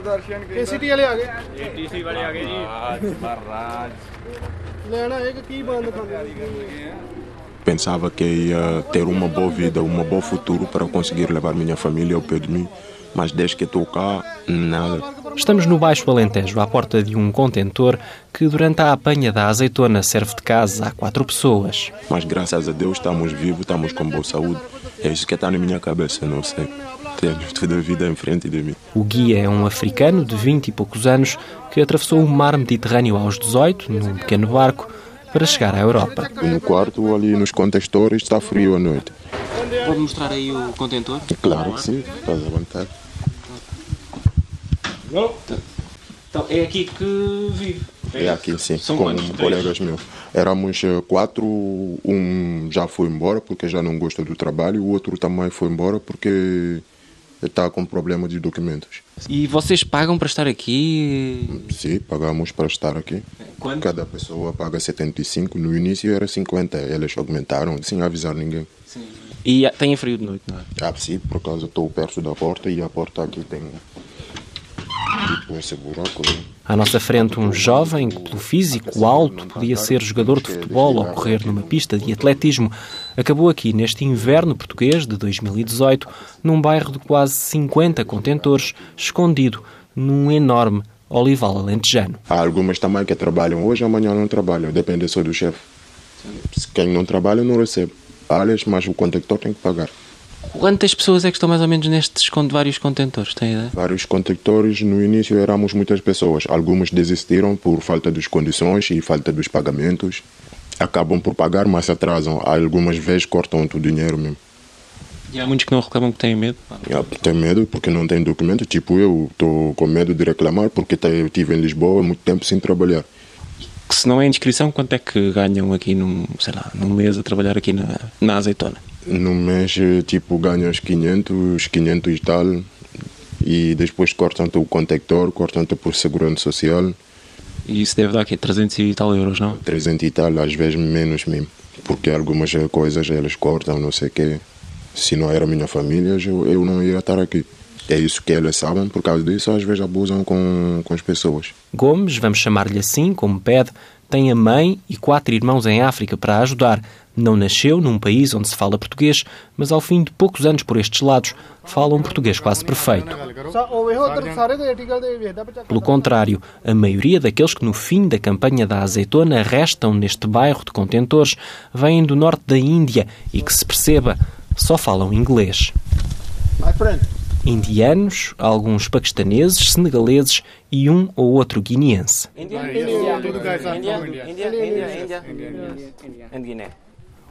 ਦੂਰਦਰਸ਼ਨ ਕੇ ਕੇਸੀਟੀ ਵਾਲੇ ਆ ਗਏ ਏਟੀਸੀ ਵਾਲੇ ਆ ਗਏ ਜੀ ਮਹਾਰਾਜ ਲੈਣਾ ਕੀ ਬੰਦ ਖਾਂਦੇ Pensava que ia ter uma boa vida, um bom futuro para conseguir levar minha família ao pé de mim, mas desde que estou cá, nada. Estamos no Baixo Alentejo, à porta de um contentor que, durante a apanha da azeitona, serve de casa a quatro pessoas. Mas graças a Deus estamos vivos, estamos com boa saúde. É isso que está na minha cabeça, não sei. Tenho toda a vida em frente de mim. O guia é um africano de 20 e poucos anos que atravessou o mar Mediterrâneo aos 18, num pequeno barco, para chegar à Europa. No quarto, ali nos contentores, está frio à noite. Pode mostrar aí o contentor? Claro que sim, estás à vontade. Então, é aqui que vive? É aqui sim, São com quantos? Três? colegas meus. Éramos eh, quatro, um já foi embora porque já não gosta do trabalho, o outro também foi embora porque está com problema de documentos. E vocês pagam para estar aqui? Sim, pagamos para estar aqui. Quanto? Cada pessoa paga 75, no início era 50, eles aumentaram sem avisar ninguém. E têm frio de noite, não é? Ah, sim, por causa estou perto da porta e a porta aqui tem tipo esse buraco. Né? À nossa frente, um jovem que, pelo físico alto, podia ser jogador de futebol ou correr numa pista de atletismo, acabou aqui neste inverno português de 2018, num bairro de quase 50 contentores, escondido num enorme olival alentejano. Há algumas também que trabalham hoje, amanhã não trabalham, depende só do chefe. Quem não trabalha não recebe. Aliás, mas o condutor tem que pagar. Quantas pessoas é que estão mais ou menos nestes vários contentores? Tem ideia? Vários condutores, no início éramos muitas pessoas. Algumas desistiram por falta das condições e falta dos pagamentos. Acabam por pagar, mas atrasam. Algumas vezes cortam o dinheiro mesmo. E há muitos que não reclamam que têm medo? Tem medo porque não tem documento. Tipo, eu estou com medo de reclamar porque estive em Lisboa há muito tempo sem trabalhar. Que se não é inscrição, quanto é que ganham aqui num, sei lá, num mês a trabalhar aqui na, na azeitona? No mês, eh, tipo, ganhas 500, 500 e tal. E depois cortam-te o contector, cortam-te por segurança social. E isso deve dar aqui 300 e tal euros, não? 300 e tal, às vezes menos mesmo. Porque algumas coisas eles cortam, não sei o quê. Se não era minha família, eu, eu não ia estar aqui. É isso que eles sabem, por causa disso às vezes abusam com, com as pessoas. Gomes, vamos chamar-lhe assim, como pede, tem a mãe e quatro irmãos em África para ajudar. Não nasceu num país onde se fala português, mas ao fim de poucos anos por estes lados, fala um português quase perfeito. Pelo contrário, a maioria daqueles que no fim da campanha da azeitona restam neste bairro de contentores vêm do norte da Índia e que se perceba, só falam inglês. My friend. Indianos, alguns paquistaneses, senegaleses e um ou outro guineense.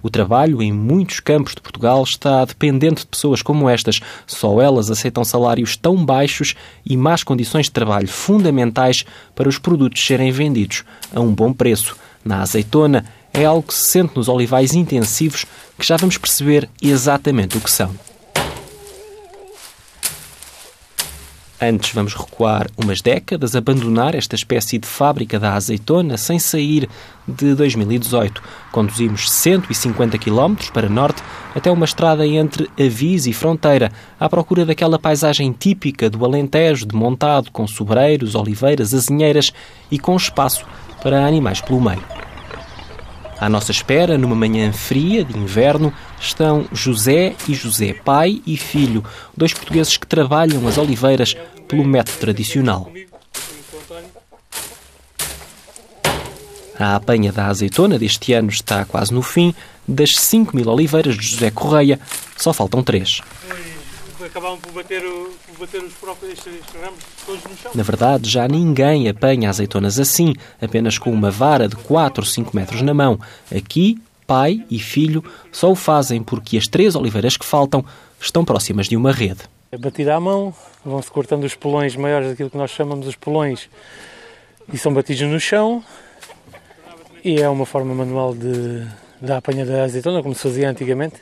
O trabalho em muitos campos de Portugal está dependente de pessoas como estas. Só elas aceitam salários tão baixos e más condições de trabalho fundamentais para os produtos serem vendidos a um bom preço. Na azeitona é algo que se sente nos olivais intensivos que já vamos perceber exatamente o que são. Antes vamos recuar umas décadas, abandonar esta espécie de fábrica da azeitona sem sair de 2018. Conduzimos 150 km para norte até uma estrada entre Avis e Fronteira, à procura daquela paisagem típica do Alentejo, de montado, com sobreiros, oliveiras, azinheiras e com espaço para animais pelo meio. À nossa espera, numa manhã fria de inverno, estão José e José, pai e filho, dois portugueses que trabalham as oliveiras pelo método tradicional. A apanha da azeitona deste ano está quase no fim. Das 5 mil oliveiras de José Correia, só faltam três. Acabavam por bater, o- por bater os próprios estes, estes ramos todos no chão. Na verdade, já ninguém apanha azeitonas assim, apenas com uma vara de 4 ou 5 metros na mão. Aqui, pai e filho só o fazem porque as três oliveiras que faltam estão próximas de uma rede. É batida à mão, vão-se cortando os polões maiores daquilo que nós chamamos os polões e são batidos no chão e é uma forma manual de, da apanha da azeitona, como se fazia antigamente.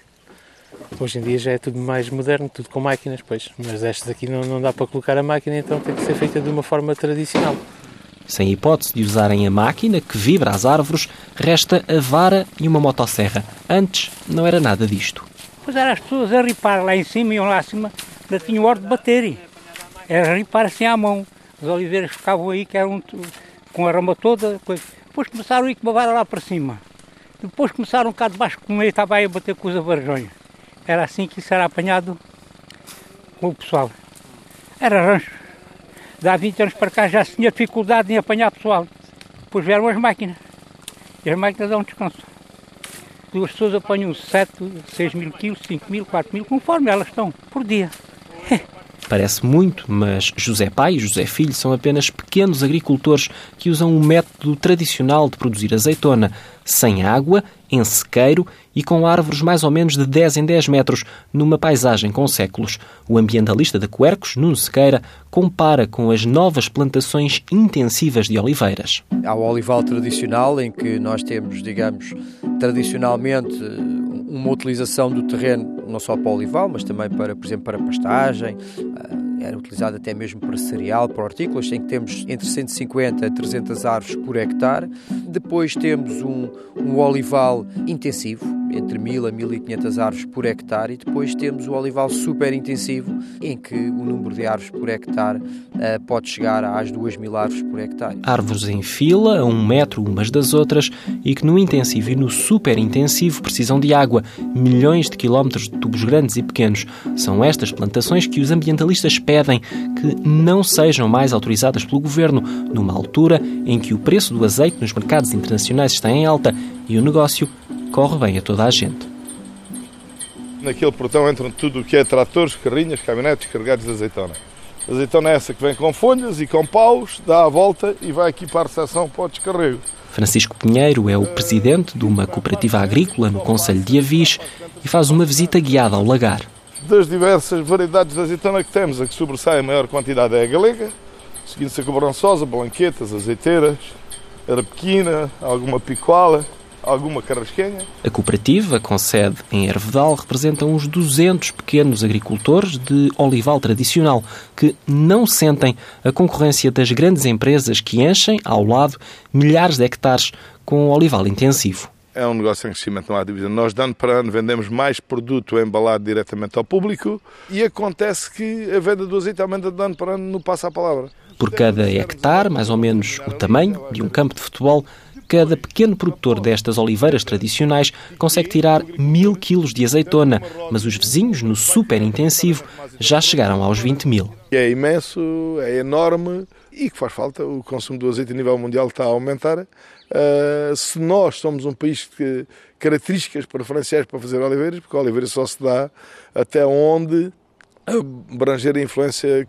Hoje em dia já é tudo mais moderno, tudo com máquinas, pois, mas estas aqui não, não dá para colocar a máquina, então tem que ser feita de uma forma tradicional. Sem hipótese de usarem a máquina que vibra as árvores, resta a vara e uma motosserra. Antes não era nada disto. Pois era as pessoas a ripar lá em cima, iam lá acima, ainda tinham hora de bater. Era ripar assim à mão. As oliveiras ficavam aí, que eram com a rama toda. Coisa. Depois começaram a ir com uma vara lá para cima. Depois começaram cá de baixo comer e estava aí a bater com os avarjões. Era assim que era apanhado com o pessoal. Era rancho. Dá 20 anos para cá já se tinha dificuldade em apanhar pessoal. Depois vieram as máquinas. E as máquinas dão descanso. Duas pessoas apanham 7, 6 mil quilos, 5 mil, 4 mil, conforme elas estão, por dia. Parece muito, mas José Pai e José Filho são apenas pequenos agricultores que usam o método tradicional de produzir azeitona, sem água, em sequeiro e com árvores mais ou menos de 10 em 10 metros, numa paisagem com séculos. O ambientalista de Quercos, Nuno Sequeira, compara com as novas plantações intensivas de oliveiras. Há o olival tradicional, em que nós temos, digamos, tradicionalmente uma utilização do terreno não só para olival, mas também para, por exemplo, para pastagem, era utilizado até mesmo para cereal, para hortícolas, em que temos entre 150 a 300 árvores por hectare. Depois temos um, um olival intensivo, entre 1000 a 1500 árvores por hectare, e depois temos o olival super intensivo, em que o número de árvores por hectare uh, pode chegar às 2000 árvores por hectare. Árvores em fila, a um metro umas das outras, e que no intensivo e no super intensivo precisam de água, milhões de quilómetros de tubos grandes e pequenos. São estas plantações que os ambientalistas pedem que não sejam mais autorizadas pelo governo, numa altura em que o preço do azeite nos mercados internacionais está em alta e o negócio corre bem a toda a gente. Naquele portão entram tudo o que é tratores, carrinhas, caminhonetes carregados de azeitona. A azeitona é essa que vem com folhas e com paus, dá a volta e vai aqui para a recepção para o descarrego. Francisco Pinheiro é o presidente de uma cooperativa agrícola no Conselho de Avis e faz uma visita guiada ao lagar. Das diversas variedades de azeitona que temos, a que sobressai a maior quantidade é a galega, seguindo-se a cobrançosa, blanquetas, azeiteiras, arapequina, alguma picoala, alguma carrasquenha. A cooperativa, com sede em Hervedal, representa uns 200 pequenos agricultores de olival tradicional que não sentem a concorrência das grandes empresas que enchem, ao lado, milhares de hectares com olival intensivo. É um negócio em crescimento, não há dúvida. Nós, de ano para ano, vendemos mais produto embalado diretamente ao público e acontece que a venda do azeite aumenta de ano para ano no passa a palavra. Por cada hectare, mais ou menos o tamanho de um campo de futebol, cada pequeno produtor destas oliveiras tradicionais consegue tirar mil quilos de azeitona, mas os vizinhos, no super intensivo, já chegaram aos 20 mil. É imenso, é enorme e que faz falta. O consumo do azeite a nível mundial está a aumentar. Uh, se nós somos um país que características preferenciais para fazer oliveiras, porque a oliveira só se dá até onde abranger a influência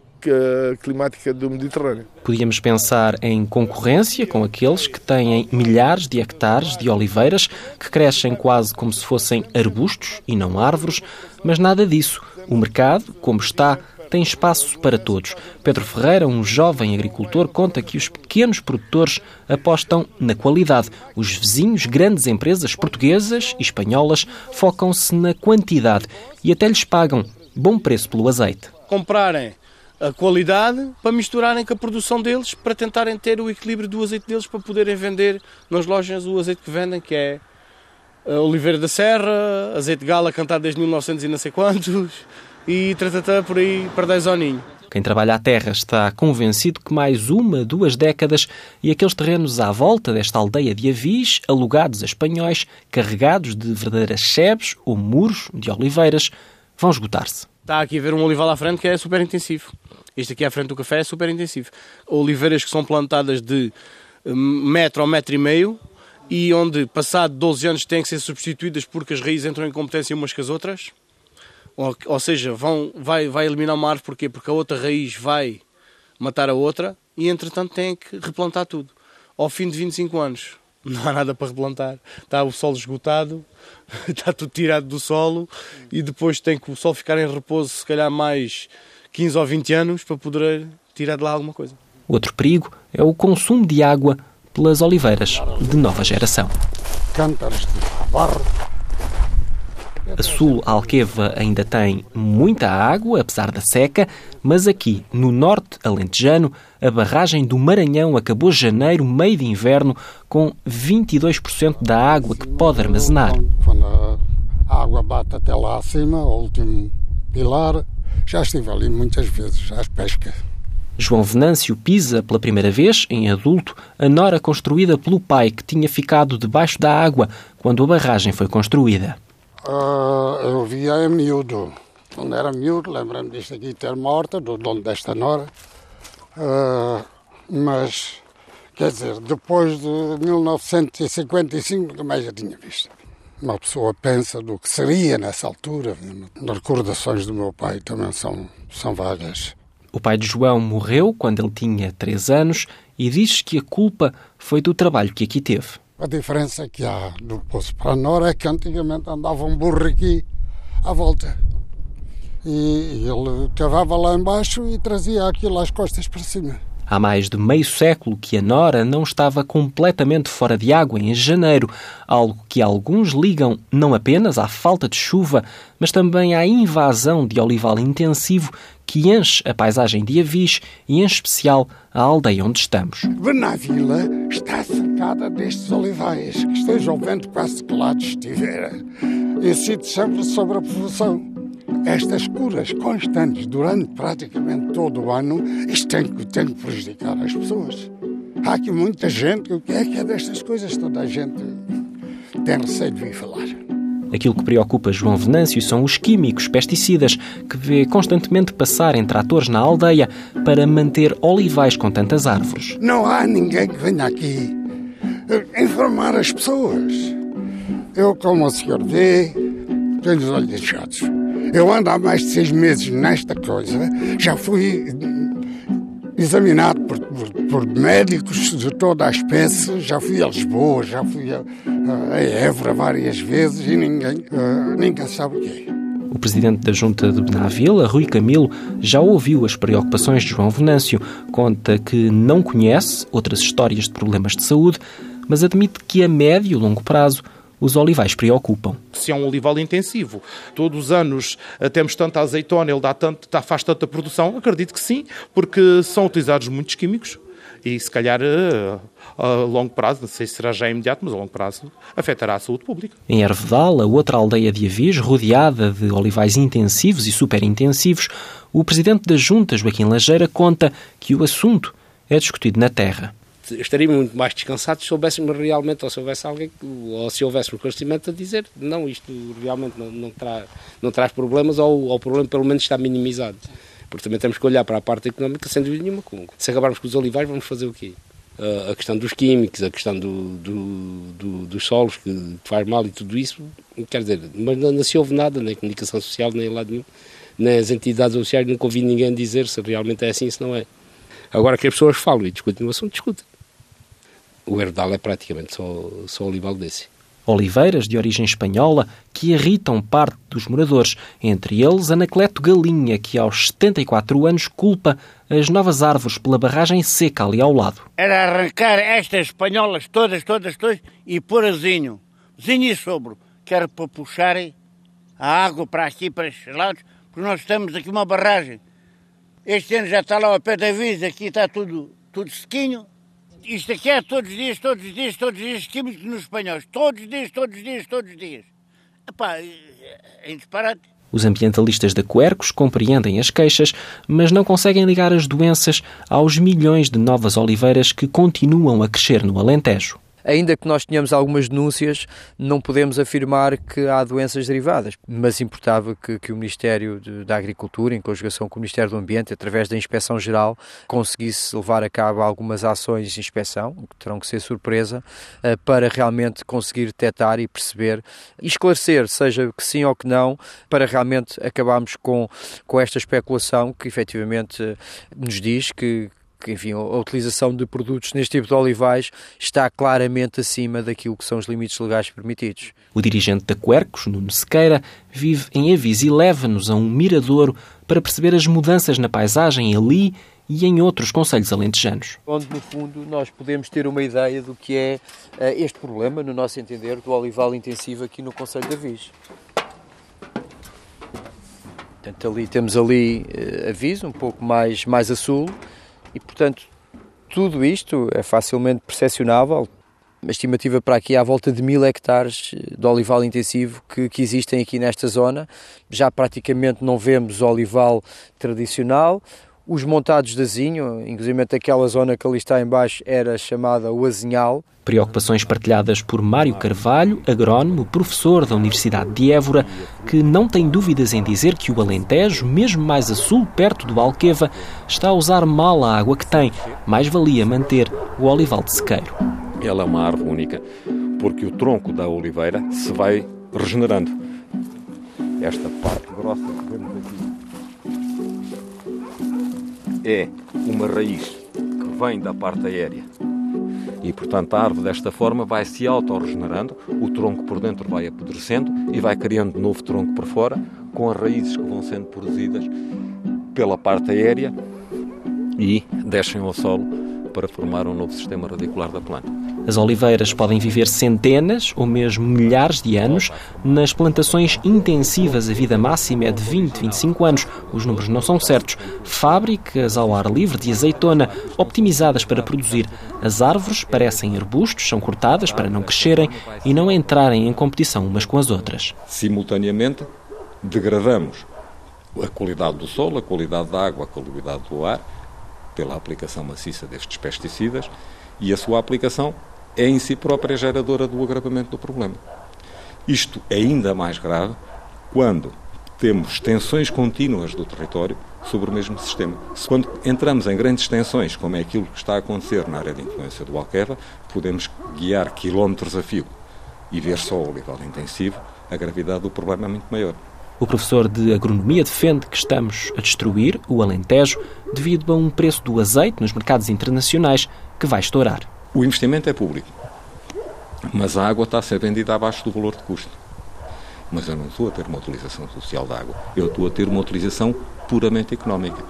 climática do Mediterrâneo. Podíamos pensar em concorrência com aqueles que têm milhares de hectares de oliveiras que crescem quase como se fossem arbustos e não árvores, mas nada disso. O mercado, como está, tem espaço para todos. Pedro Ferreira, um jovem agricultor, conta que os pequenos produtores apostam na qualidade. Os vizinhos, grandes empresas portuguesas e espanholas, focam-se na quantidade e até lhes pagam bom preço pelo azeite. Comprarem a qualidade para misturarem com a produção deles, para tentarem ter o equilíbrio do azeite deles para poderem vender nas lojas o azeite que vendem, que é Oliveira da Serra, azeite de gala cantado desde 1900 e não sei quantos, e tratatá por aí para 10 aninho. Quem trabalha a terra está convencido que mais uma, duas décadas e aqueles terrenos à volta desta aldeia de Avis, alugados a espanhóis, carregados de verdadeiras sebes ou muros de oliveiras, vão esgotar-se. Está aqui a ver um olival à frente que é super intensivo. Este aqui à frente do café é super intensivo. Oliveiras que são plantadas de hum, metro ou metro e meio e onde, passado 12 anos, têm que ser substituídas porque as raízes entram em competência umas com as outras. Ou, ou seja, vão, vai, vai eliminar uma árvore porquê? porque a outra raiz vai matar a outra e, entretanto, têm que replantar tudo. Ao fim de 25 anos, não há nada para replantar. Está o solo esgotado, está tudo tirado do solo e depois tem que o solo ficar em repouso, se calhar mais 15 ou 20 anos, para poder tirar de lá alguma coisa. Outro perigo é o consumo de água pelas oliveiras de nova geração. Cântaros de barro a sul Alqueva ainda tem muita água, apesar da seca, mas aqui, no norte alentejano, a barragem do Maranhão acabou janeiro, meio de inverno, com 22% da água que pode armazenar. Quando a água bate até lá acima, o último pilar, já estive ali muitas vezes às pescas. João Venâncio pisa pela primeira vez, em adulto, a nora construída pelo pai que tinha ficado debaixo da água quando a barragem foi construída. Uh, eu via em miúdo. Quando era miúdo, lembro-me disto aqui ter morta, do dono desta nora. Uh, mas, quer dizer, depois de 1955, nunca mais já tinha visto. Uma pessoa pensa do que seria nessa altura. As recordações do meu pai também são, são vagas. O pai de João morreu quando ele tinha 3 anos e diz que a culpa foi do trabalho que aqui teve. A diferença que há do Poço para a Nora é que antigamente andava um burro aqui à volta. E ele cavava lá embaixo e trazia aquilo às costas para cima. Há mais de meio século que a Nora não estava completamente fora de água em janeiro, algo que alguns ligam não apenas à falta de chuva, mas também à invasão de olival intensivo que enche a paisagem de Avis e, em especial, a aldeia onde estamos. Benavila está cercada destes olivais, que esteja o vento quase que lado estiver. Incide sempre sobre a povoação. Estas curas constantes durante praticamente todo o ano, isto tem, tem que prejudicar as pessoas. Há aqui muita gente, o que é que é destas coisas? Toda a gente tem receio de vir falar. Aquilo que preocupa João Venâncio são os químicos, pesticidas, que vê constantemente passar em tratores na aldeia para manter olivais com tantas árvores. Não há ninguém que venha aqui informar as pessoas. Eu, como o senhor vê, tenho os olhos inchados. Eu ando há mais de seis meses nesta coisa, já fui examinado por, por, por, médicos de toda a espécie. Já fui a Lisboa, já fui a, a Évora várias vezes e ninguém, uh, ninguém sabe o que é. O presidente da Junta de Benavila, Rui Camilo, já ouviu as preocupações de João Venâncio. Conta que não conhece outras histórias de problemas de saúde, mas admite que a médio e longo prazo os olivais preocupam. Se é um olival intensivo, todos os anos eh, temos tanta azeitona, ele dá tanto, faz tanta produção, acredito que sim, porque são utilizados muitos químicos e se calhar eh, a, longo prazo, não sei se será já imediato, mas a longo prazo afetará a saúde pública. Em Ervedal, a outra aldeia de Avis, rodeada de olivais intensivos e superintensivos, o presidente da Junta, Joaquim Lajeira, conta que o assunto é discutido na terra estaríamos muito mais descansados se soubéssemos realmente, ou se houvesse alguém, ou se houvesse um conhecimento a dizer, não, isto realmente não, não, não traz problemas, ou, ou o problema pelo menos está minimizado. Porque também temos que olhar para a parte económica, sem dúvida nenhuma. Se acabarmos com os olivais, vamos fazer o quê? a questão dos químicos, a questão do, do, do, dos solos que faz mal e tudo isso, quer dizer, mas não, não se ouve nada, nem comunicação social, nem em lado nenhum, nem as entidades sociais, nunca ouvi ninguém dizer se realmente é assim, se não é. Agora que as pessoas falam e discutem o assunto, discutem o herdal é praticamente só, só olival desse. Oliveiras de origem espanhola que irritam parte dos moradores, entre eles Anacleto Galinha, que aos 74 anos culpa as novas árvores pela barragem seca ali ao lado. Era arrancar estas espanholas todas, todas, todas e pôr a zinho, zinho e sobro, que era para puxarem a água para aqui, para estes lados, porque nós estamos aqui uma barragem. Este ano já está lá ao pé da visa, aqui está tudo, tudo sequinho, isto aqui é todos os dias, todos os dias, todos os dias, químicos nos espanhóis. Todos os dias, todos os dias, todos os dias. Epá, é disparate. Os ambientalistas da Quercos compreendem as queixas, mas não conseguem ligar as doenças aos milhões de novas oliveiras que continuam a crescer no Alentejo ainda que nós tenhamos algumas denúncias, não podemos afirmar que há doenças derivadas, mas importava que, que o Ministério de, da Agricultura, em conjugação com o Ministério do Ambiente, através da Inspeção Geral, conseguisse levar a cabo algumas ações de inspeção, que terão que ser surpresa, eh, para realmente conseguir detectar e perceber e esclarecer, seja que sim ou que não, para realmente acabarmos com, com esta especulação que efetivamente nos diz que, que enfim, a utilização de produtos neste tipo de olivais está claramente acima daquilo que são os limites legais permitidos. O dirigente da Quercos, Nuno Sequeira, vive em Avis e leva-nos a um miradouro para perceber as mudanças na paisagem ali e em outros conselhos alentejanos. Onde, no fundo, nós podemos ter uma ideia do que é uh, este problema, no nosso entender, do olival intensivo aqui no Conselho de Avis. Portanto, ali temos ali uh, Avis, um pouco mais, mais a sul, e, portanto, tudo isto é facilmente percepcionável. A estimativa para aqui à volta de mil hectares de olival intensivo que, que existem aqui nesta zona. Já praticamente não vemos olival tradicional. Os montados de azinho, inclusive aquela zona que ali está em baixo era chamada o azinhal. Preocupações partilhadas por Mário Carvalho, agrónomo, professor da Universidade de Évora, que não tem dúvidas em dizer que o Alentejo, mesmo mais a sul, perto do Alqueva, está a usar mal a água que tem. Mais valia manter o olival de sequeiro. Ela é uma árvore única, porque o tronco da oliveira se vai regenerando. Esta parte grossa é uma raiz que vem da parte aérea. E, portanto, a árvore desta forma vai se auto-regenerando, o tronco por dentro vai apodrecendo e vai criando novo tronco por fora, com as raízes que vão sendo produzidas pela parte aérea e descem ao solo para formar um novo sistema radicular da planta. As oliveiras podem viver centenas ou mesmo milhares de anos. Nas plantações intensivas, a vida máxima é de 20, 25 anos. Os números não são certos. Fábricas ao ar livre de azeitona, optimizadas para produzir. As árvores parecem arbustos, são cortadas para não crescerem e não entrarem em competição umas com as outras. Simultaneamente, degradamos a qualidade do solo, a qualidade da água, a qualidade do ar pela aplicação maciça destes pesticidas e a sua aplicação é em si própria geradora do agravamento do problema. Isto é ainda mais grave quando temos tensões contínuas do território sobre o mesmo sistema. Quando entramos em grandes extensões, como é aquilo que está a acontecer na área de influência do Alqueva, podemos guiar quilómetros a fio e ver só o olival intensivo, a gravidade do problema é muito maior. O professor de agronomia defende que estamos a destruir o Alentejo devido a um preço do azeite nos mercados internacionais que vai estourar. O investimento é público, mas a água está a ser vendida abaixo do valor de custo. Mas eu não estou a ter uma utilização social da água, eu estou a ter uma utilização puramente económica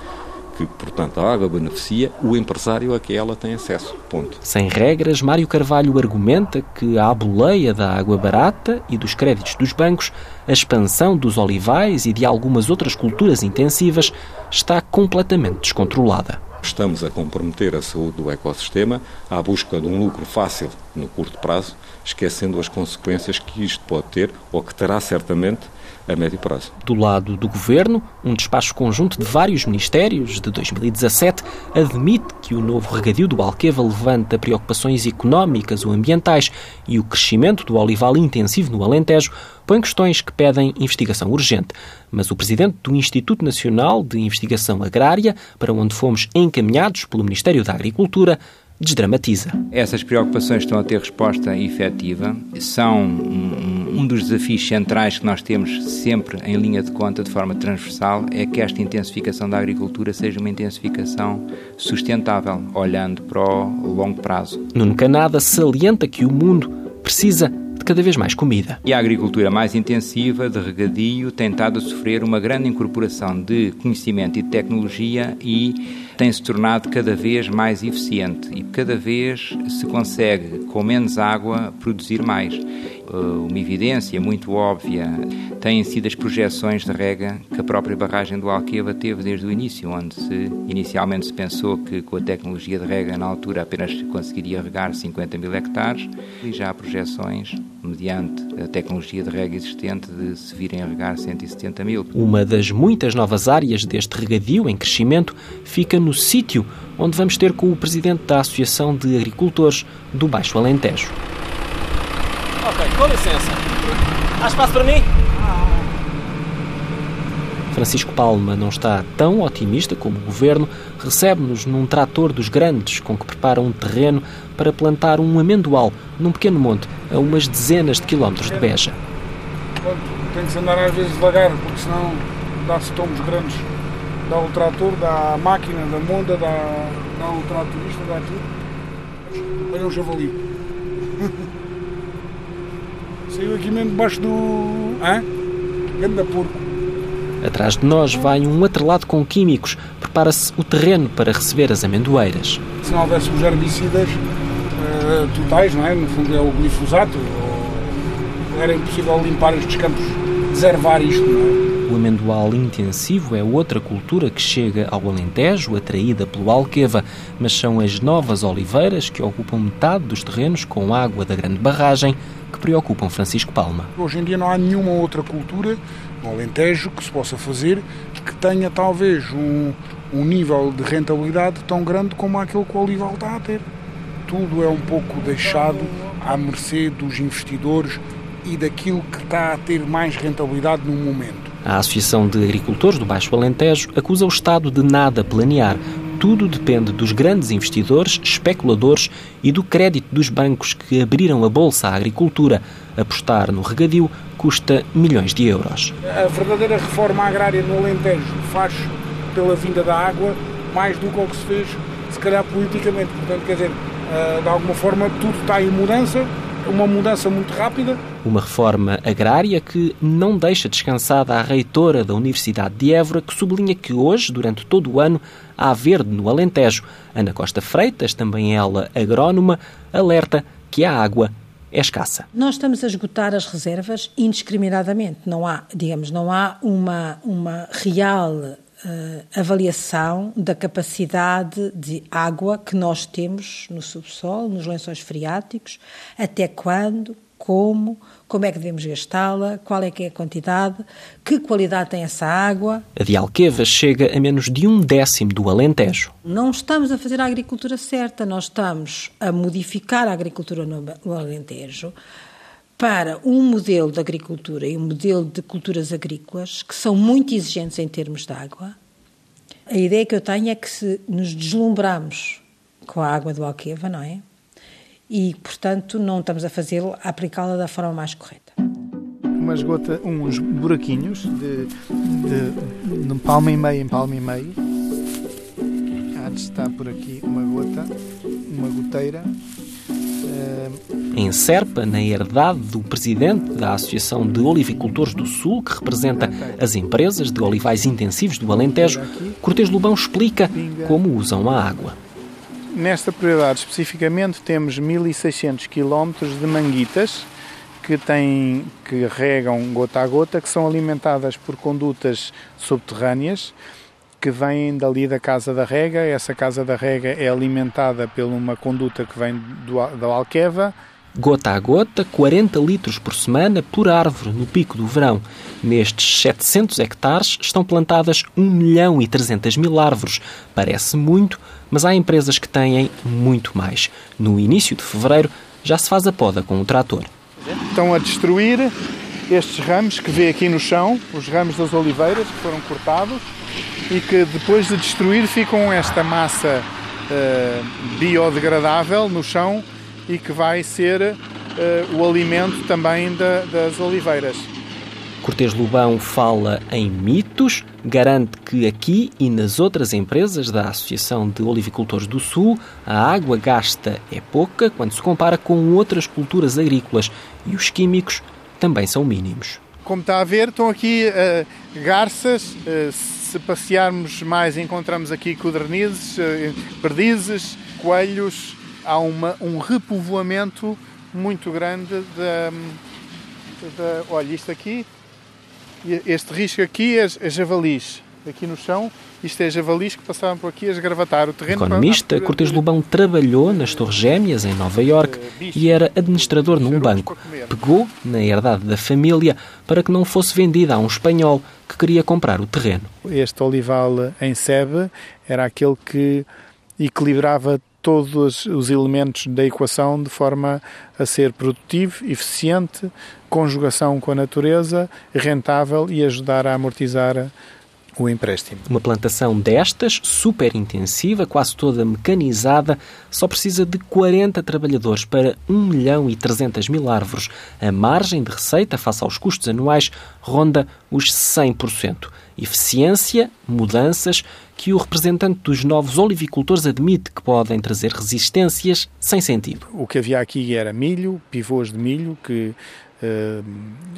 que, portanto, a água beneficia o empresário a que ela tem acesso. Ponto. Sem regras, Mário Carvalho argumenta que a boleia da água barata e dos créditos dos bancos, a expansão dos olivais e de algumas outras culturas intensivas está completamente descontrolada. Estamos a comprometer a saúde do ecossistema à busca de um lucro fácil no curto prazo, esquecendo as consequências que isto pode ter ou que terá certamente a médio prazo. Do lado do governo, um despacho conjunto de vários ministérios de 2017 admite que o novo regadio do Alqueva levanta preocupações económicas ou ambientais e o crescimento do olival intensivo no Alentejo põe questões que pedem investigação urgente. Mas o presidente do Instituto Nacional de Investigação Agrária, para onde fomos encaminhados pelo Ministério da Agricultura, desdramatiza. Essas preocupações estão a ter resposta efetiva, são um, um, dos desafios centrais que nós temos sempre em linha de conta, de forma transversal, é que esta intensificação da agricultura seja uma intensificação sustentável, olhando para o longo prazo. Nuno Canada salienta que o mundo precisa de cada vez mais comida. E a agricultura mais intensiva, de regadio, tem estado a sofrer uma grande incorporação de conhecimento e de tecnologia e tem se tornado cada vez mais eficiente e cada vez se consegue, com menos água, produzir mais. Eh, uma evidência muito óbvia têm sido as projeções de rega que a própria barragem do Alqueva teve desde o início, onde se, inicialmente se pensou que com a tecnologia de rega na altura apenas conseguiria regar 50 mil hectares e já há projeções, mediante a tecnologia de rega existente, de se virem a regar 170 mil. Uma das muitas novas áreas deste regadio em crescimento fica no sítio onde vamos ter com o presidente da Associação de Agricultores do Baixo Alentejo. Licença. Há espaço para mim? Francisco Palma não está tão otimista como o governo, recebe-nos num trator dos grandes com que prepara um terreno para plantar um amendoal num pequeno monte a umas dezenas de quilómetros de Beja. Tem que se andar às vezes devagar, porque senão dá-se tombos grandes. Dá o trator, dá a máquina, da monda, dá, dá o tratorista, dá tudo. Olha um javali. Saiu aqui mesmo debaixo do. Hã? Ganda porco. Atrás de nós vai um atrelado com químicos. Prepara-se o terreno para receber as amendoeiras. Se não houvesse os herbicidas uh, totais, não é? No fundo é o glifosato, era impossível limpar estes campos, deservar isto, não é? O amendoal intensivo é outra cultura que chega ao Alentejo, atraída pelo Alqueva, mas são as novas oliveiras que ocupam metade dos terrenos com água da grande barragem que preocupam Francisco Palma. Hoje em dia não há nenhuma outra cultura no Alentejo que se possa fazer que tenha talvez um, um nível de rentabilidade tão grande como aquele que o Olival está a ter. Tudo é um pouco deixado à mercê dos investidores e daquilo que está a ter mais rentabilidade no momento. A Associação de Agricultores do Baixo Alentejo acusa o Estado de nada planear. Tudo depende dos grandes investidores, especuladores e do crédito dos bancos que abriram a bolsa à agricultura. Apostar no regadio custa milhões de euros. A verdadeira reforma agrária no Alentejo faz pela vinda da água mais do que o que se fez, se calhar, politicamente. Portanto, quer dizer, eh, de alguma forma, tudo está em mudança, uma mudança muito rápida. Uma reforma agrária que não deixa descansada a reitora da Universidade de Évora, que sublinha que hoje, durante todo o ano, há verde no Alentejo. Ana Costa Freitas, também ela agrónoma, alerta que a água é escassa. Nós estamos a esgotar as reservas indiscriminadamente. Não há, digamos, não há uma, uma real avaliação da capacidade de água que nós temos no subsolo, nos lençóis freáticos, até quando, como, como é que devemos gastá-la, qual é que é a quantidade, que qualidade tem essa água. A de Alqueva chega a menos de um décimo do Alentejo. Não estamos a fazer a agricultura certa, nós estamos a modificar a agricultura no Alentejo para um modelo de agricultura e um modelo de culturas agrícolas que são muito exigentes em termos de água. A ideia que eu tenho é que se nos deslumbramos com a água do Alqueva, não é? e, portanto, não estamos a fazê-lo, a aplicá-la da forma mais correta. Umas gota, uns buraquinhos de, de, de palma e meio em palma e meio. Há de estar por aqui uma gota, uma goteira. Em Serpa, na herdade do presidente da Associação de Olivicultores do Sul, que representa as empresas de olivais intensivos do Alentejo, Cortês Lobão explica como usam a água. Nesta propriedade especificamente temos 1600 km de manguitas que, têm, que regam gota a gota, que são alimentadas por condutas subterrâneas que vêm dali da Casa da Rega. Essa Casa da Rega é alimentada por uma conduta que vem do, da Alqueva Gota a gota, 40 litros por semana por árvore no pico do verão. Nestes 700 hectares estão plantadas 1 milhão e 300 mil árvores. Parece muito, mas há empresas que têm muito mais. No início de fevereiro já se faz a poda com o trator. Estão a destruir estes ramos que vê aqui no chão, os ramos das oliveiras que foram cortados e que depois de destruir ficam esta massa uh, biodegradável no chão e que vai ser uh, o alimento também da, das oliveiras. Cortês Lobão fala em mitos, garante que aqui e nas outras empresas da Associação de Olivicultores do Sul a água gasta é pouca quando se compara com outras culturas agrícolas e os químicos também são mínimos. Como está a ver, estão aqui uh, garças, uh, se passearmos mais encontramos aqui codornizes, uh, perdizes, coelhos, há uma, um repovoamento muito grande da, da. Olha, isto aqui, este risco aqui é, é javalis, aqui no chão. Isto é javalis que passavam por aqui a esgravatar o terreno. Economista, Cortes Lobão trabalhou nas Torres Gêmeas, em Nova York, e era administrador num banco. Pegou na herdade da família para que não fosse vendida a um espanhol que queria comprar o terreno. Este olival em Sebe era aquele que equilibrava todos os elementos da equação de forma a ser produtivo, eficiente, conjugação com a natureza, rentável e ajudar a amortizar o empréstimo. Uma plantação destas, super intensiva, quase toda mecanizada, só precisa de 40 trabalhadores para 1 milhão e 300 mil árvores. A margem de receita face aos custos anuais ronda os 100% eficiência, mudanças que o representante dos novos olivicultores admite que podem trazer resistências sem sentido. O que havia aqui era milho, pivôs de milho que eh,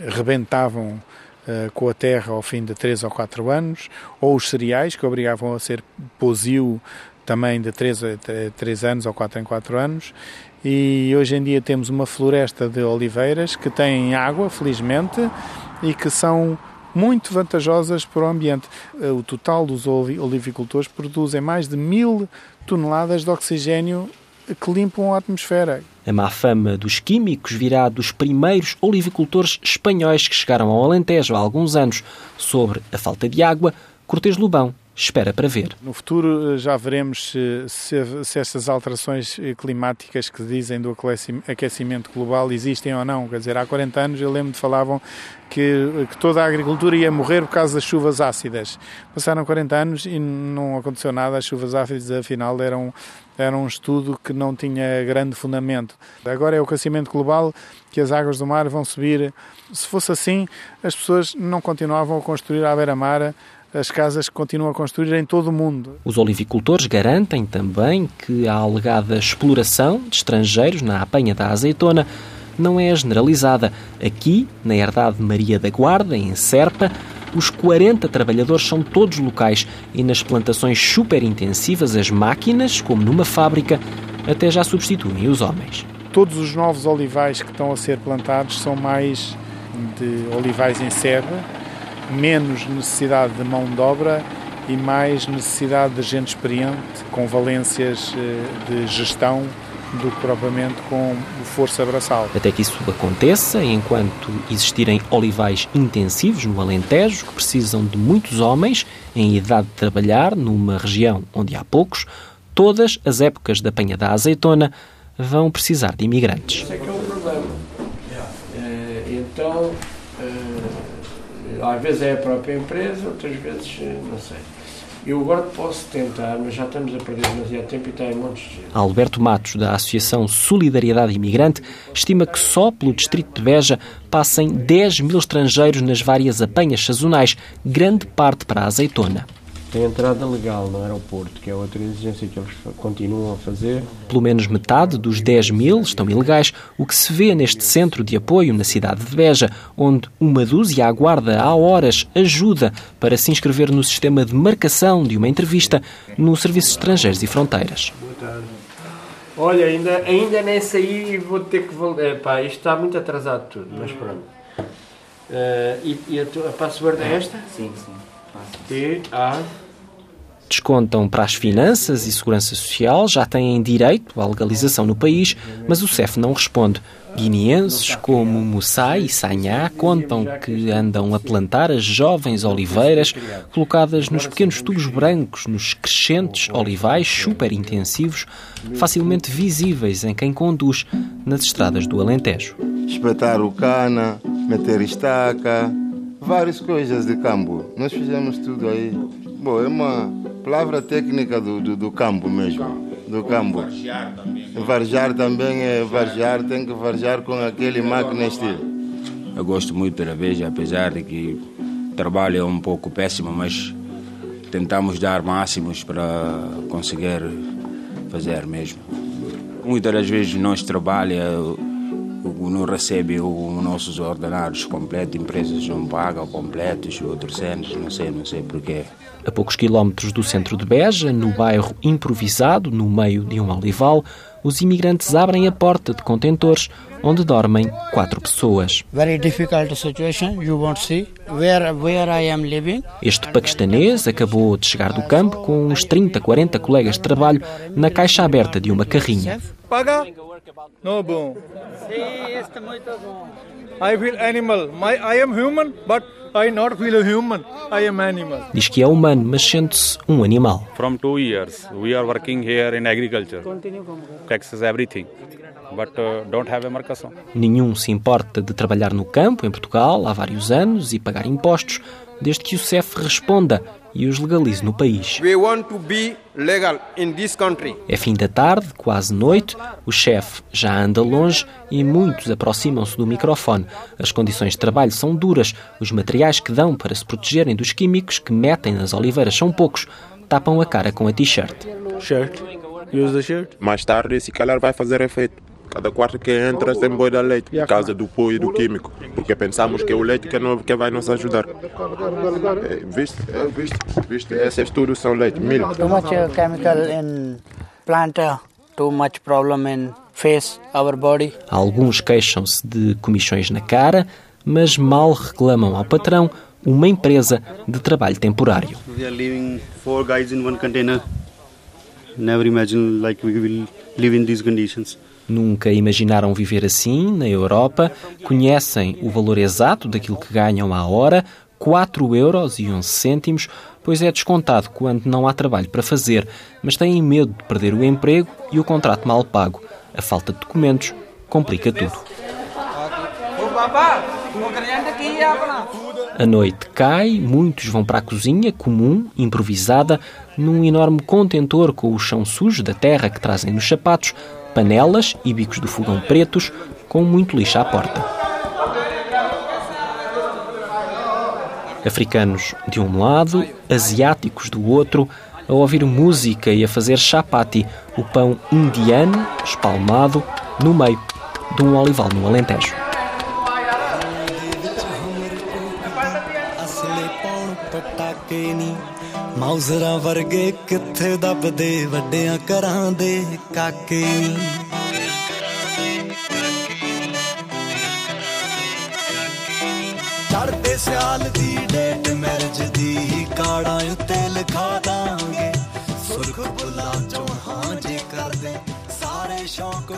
rebentavam com a terra ao fim de 3 ou 4 anos, ou os cereais que obrigavam a ser posio também de 3, 3 anos ou 4 em 4 anos. E hoje em dia temos uma floresta de oliveiras que têm água, felizmente, e que são muito vantajosas para o ambiente. Eh, o total dos olivicultores produzem mais de mil toneladas de oxigênio que limpam a atmosfera. A má fama dos químicos virá dos primeiros olivicultores espanhóis que chegaram ao Alentejo há alguns anos. Sobre a falta de água, Cortês Lobão espera para ver. No futuro já veremos se, se, se estas alterações climáticas que dizem do aquecimento global existem ou não. Quer dizer, há 40 anos eu lembro de falavam que, que, toda a agricultura ia morrer por causa das chuvas ácidas. Passaram 40 anos e não aconteceu nada, as chuvas ácidas afinal eram, eram um estudo que não tinha grande fundamento. Agora é o aquecimento global que as águas do mar vão subir. Se fosse assim, as pessoas não continuavam a construir à beira-mar as casas que continuam a construir em todo o mundo. Os olivicultores garantem também que a alegada exploração de estrangeiros na apanha da azeitona não é generalizada. Aqui, na herdade Maria da Guarda, em Serpa, os 40 trabalhadores são todos locais e nas plantações super intensivas as máquinas, como numa fábrica, até já substituem os homens. Todos os novos olivais que estão a ser plantados são mais de olivais em serra, menos necessidade de mão de obra e mais necessidade de gente experiente, com valências eh, de gestão do que propriamente com força braçal. Até que isso aconteça, enquanto existirem olivais intensivos no Alentejo, que precisam de muitos homens em idade de trabalhar numa região onde há poucos, todas as épocas da apanha da azeitona vão precisar de imigrantes. Esse é que é o problema. Eh, então, eh, às vezes é a própria empresa, outras vezes eh, não sei. Eu agora posso tentar, mas já estamos a perder demasiado tempo e está em montes de gente. Alberto Matos, da Associação Solidariedade Imigrante, estima que só pelo distrito de Beja passem 10 mil estrangeiros nas várias apanhas sazonais, grande parte para a azeitona tem entrada legal no aeroporto, que é outra exigência que eles continuam a fazer. Pelo menos metade dos 10 mil estão ilegais, o que se vê neste centro de apoio na cidade de Beja, onde uma dúzia aguarda há horas ajuda para se inscrever no sistema de marcação de uma entrevista no Serviço Estrangeiros e Fronteiras. Boa tarde. Olha, ainda, ainda nem saí e vou ter que voltar. Epá, isto está muito atrasado tudo, mas pronto. Uh, e, e a, tua, a password é esta? Sim, sim. T, A, descontam para as finanças e segurança social, já têm direito à legalização no país, mas o CEF não responde. Guineenses como Moussa e Sanhá contam que andam a plantar as jovens oliveiras colocadas nos pequenos tubos brancos, nos crescentes olivais super intensivos, facilmente visíveis em quem conduz nas estradas do Alentejo. Espetar o cana, meter estaca, várias coisas de campo. Nós fizemos tudo aí. Bom, é uma palavra técnica do, do, do campo mesmo. Do campo. Varjar também. Varjar também é varjar, tem que varjar com aquele máquina estilo. Eu gosto muito da Beja, apesar de que o trabalho é um pouco péssimo, mas tentamos dar máximos para conseguir fazer mesmo. Muitas das vezes nós trabalhamos não recebe os nossos ordenados completos, empresas não pagam completos, outros centros, não sei, não sei porquê. A poucos quilómetros do centro de Beja, no bairro improvisado, no meio de um olival, os imigrantes abrem a porta de contentores onde dormem quatro pessoas. Este paquistanês acabou de chegar do campo com uns 30, 40 colegas de trabalho na caixa aberta de uma carrinha. Paga? No bom. I feel animal. My, I am human, but I not feel human. I am animal. Diz que é humano, mas sente-se um animal. From two years, we are working here in agriculture. Taxes everything. But, uh, don't have a marcação. Nenhum se importa de trabalhar no campo em Portugal há vários anos e pagar impostos, desde que o CEF responda e os legalize no país. É fim da tarde, quase noite, o chefe já anda longe e muitos aproximam-se do microfone. As condições de trabalho são duras, os materiais que dão para se protegerem dos químicos que metem nas oliveiras são poucos, tapam a cara com a t-shirt. Shirt. Use the shirt. Mais tarde, esse calor vai fazer efeito. Cada quarto que entra tem boi da leite, por causa do pó e do químico, porque pensamos que é o leite que, não, que vai nos ajudar. É, viste, é, viste, viste, esses tudo são leite, milho. Too much uh, chemical in plant, uh, too much problem in face, our body. Alguns queixam-se de comichões na cara, mas mal reclamam ao patrão uma empresa de trabalho temporário. We are living four guys in one container. Never imagine like we will live in these conditions. Nunca imaginaram viver assim na Europa, conhecem o valor exato daquilo que ganham à hora, 4 euros e 11 cêntimos, pois é descontado quando não há trabalho para fazer, mas têm medo de perder o emprego e o contrato mal pago. A falta de documentos complica tudo. A noite cai, muitos vão para a cozinha comum, improvisada, num enorme contentor com o chão sujo da terra que trazem nos sapatos, panelas e bicos do fogão pretos, com muito lixo à porta. Africanos de um lado, asiáticos do outro, a ouvir música e a fazer chapati, o pão indiano espalmado no meio de um olival no Alentejo. ਮਾਊਜ਼ਰਾਂ ਵਰਗੇ ਕਿੱਥੇ ਦੱਬਦੇ, ਵੱਡਿਆਂ ਘਰਾਂ ਦੇ ਕਾਕੇ। ਚੜਦੇ ਸਿਆਲ ਦੀ ਡੇਟ ਮੈਰਿਜ ਦੀ ਕਾੜਾਂ ਉੱਤੇ ਲਿਖਾ ਦਾਂਗੇ। ਸੁਰਖ ਬੁੱਲਾਂ ਚੋਂ ਹਾਂ ਜੇ ਕਰਦੇ, ਸਾਰੇ ਸ਼ੌਕ